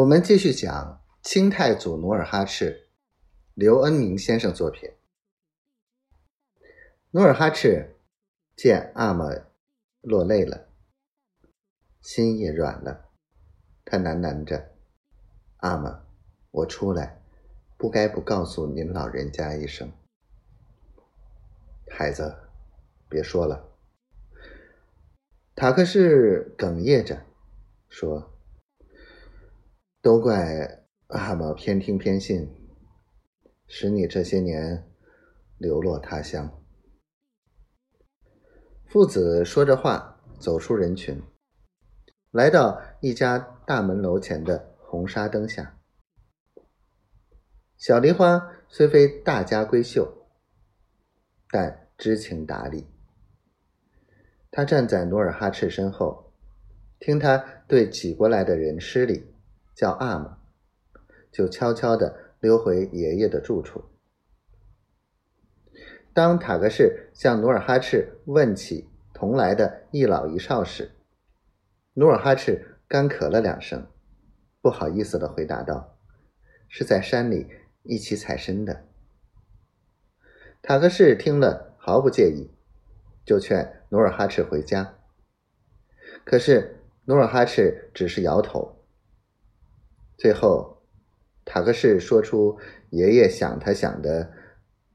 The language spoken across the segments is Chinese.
我们继续讲清太祖努尔哈赤，刘恩明先生作品。努尔哈赤见阿玛落泪了，心也软了。他喃喃着：“阿玛，我出来，不该不告诉您老人家一声。孩子，别说了。”塔克士哽咽着说。都怪阿玛偏听偏信，使你这些年流落他乡。父子说着话，走出人群，来到一家大门楼前的红纱灯下。小梨花虽非大家闺秀，但知情达理。她站在努尔哈赤身后，听他对挤过来的人施礼。叫阿玛，就悄悄地溜回爷爷的住处。当塔克士向努尔哈赤问起同来的一老一少时，努尔哈赤干咳了两声，不好意思地回答道：“是在山里一起采参的。”塔克士听了毫不介意，就劝努尔哈赤回家。可是努尔哈赤只是摇头。最后，塔克士说出爷爷想他想的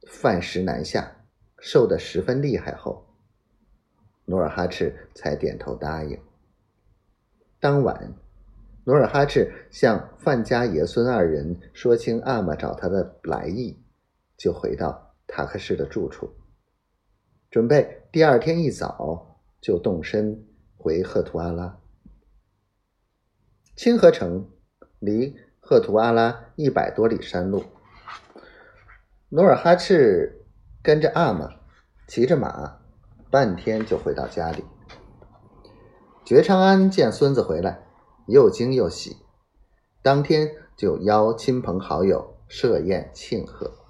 饭食难下，瘦得十分厉害后，努尔哈赤才点头答应。当晚，努尔哈赤向范家爷孙二人说清阿玛找他的来意，就回到塔克士的住处，准备第二天一早就动身回赫图阿拉。清河城。离赫图阿拉一百多里山路，努尔哈赤跟着阿玛骑着马，半天就回到家里。觉昌安见孙子回来，又惊又喜，当天就邀亲朋好友设宴庆贺。